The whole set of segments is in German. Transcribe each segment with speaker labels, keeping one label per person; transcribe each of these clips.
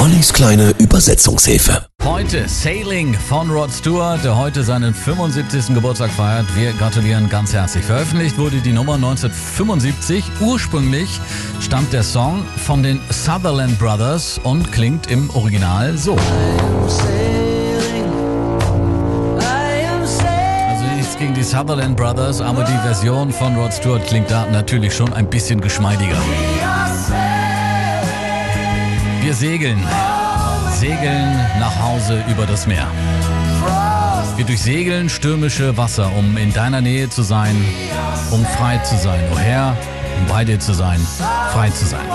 Speaker 1: Ollis kleine Übersetzungshilfe.
Speaker 2: Heute Sailing von Rod Stewart, der heute seinen 75. Geburtstag feiert. Wir gratulieren ganz herzlich. Veröffentlicht wurde die Nummer 1975. Ursprünglich stammt der Song von den Sutherland Brothers und klingt im Original so. Also gegen die Sutherland Brothers, aber die Version von Rod Stewart klingt da natürlich schon ein bisschen geschmeidiger. Wir segeln. Segeln nach Hause über das Meer. Wir durchsegeln stürmische Wasser, um in deiner Nähe zu sein, um frei zu sein. O Herr, um bei dir zu sein, frei zu sein.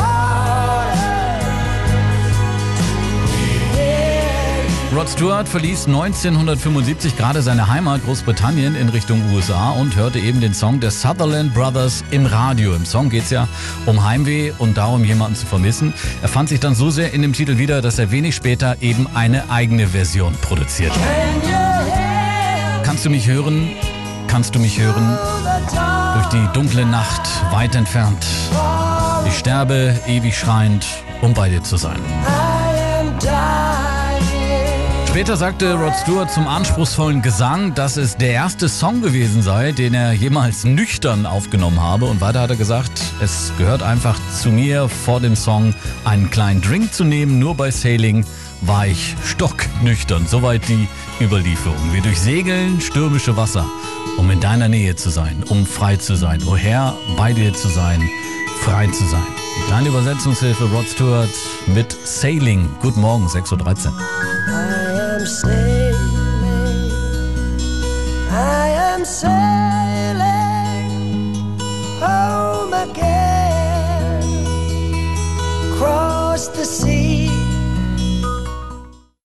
Speaker 2: Rod Stewart verließ 1975 gerade seine Heimat Großbritannien in Richtung USA und hörte eben den Song der Sutherland Brothers im Radio. Im Song geht es ja um Heimweh und darum, jemanden zu vermissen. Er fand sich dann so sehr in dem Titel wieder, dass er wenig später eben eine eigene Version produzierte. Kannst du mich hören? Kannst du mich hören? Durch die dunkle Nacht, weit entfernt. Ich sterbe ewig schreiend, um bei dir zu sein. Später sagte Rod Stewart zum anspruchsvollen Gesang, dass es der erste Song gewesen sei, den er jemals nüchtern aufgenommen habe. Und weiter hat er gesagt, es gehört einfach zu mir, vor dem Song einen kleinen Drink zu nehmen. Nur bei Sailing war ich stocknüchtern. Soweit die Überlieferung. Wir durchsegeln stürmische Wasser, um in deiner Nähe zu sein, um frei zu sein. O Herr, bei dir zu sein, frei zu sein. Die kleine Übersetzungshilfe Rod Stewart mit Sailing. Guten Morgen, 6.13 Uhr.
Speaker 3: Sailing. I am sailing home again. Cross the sea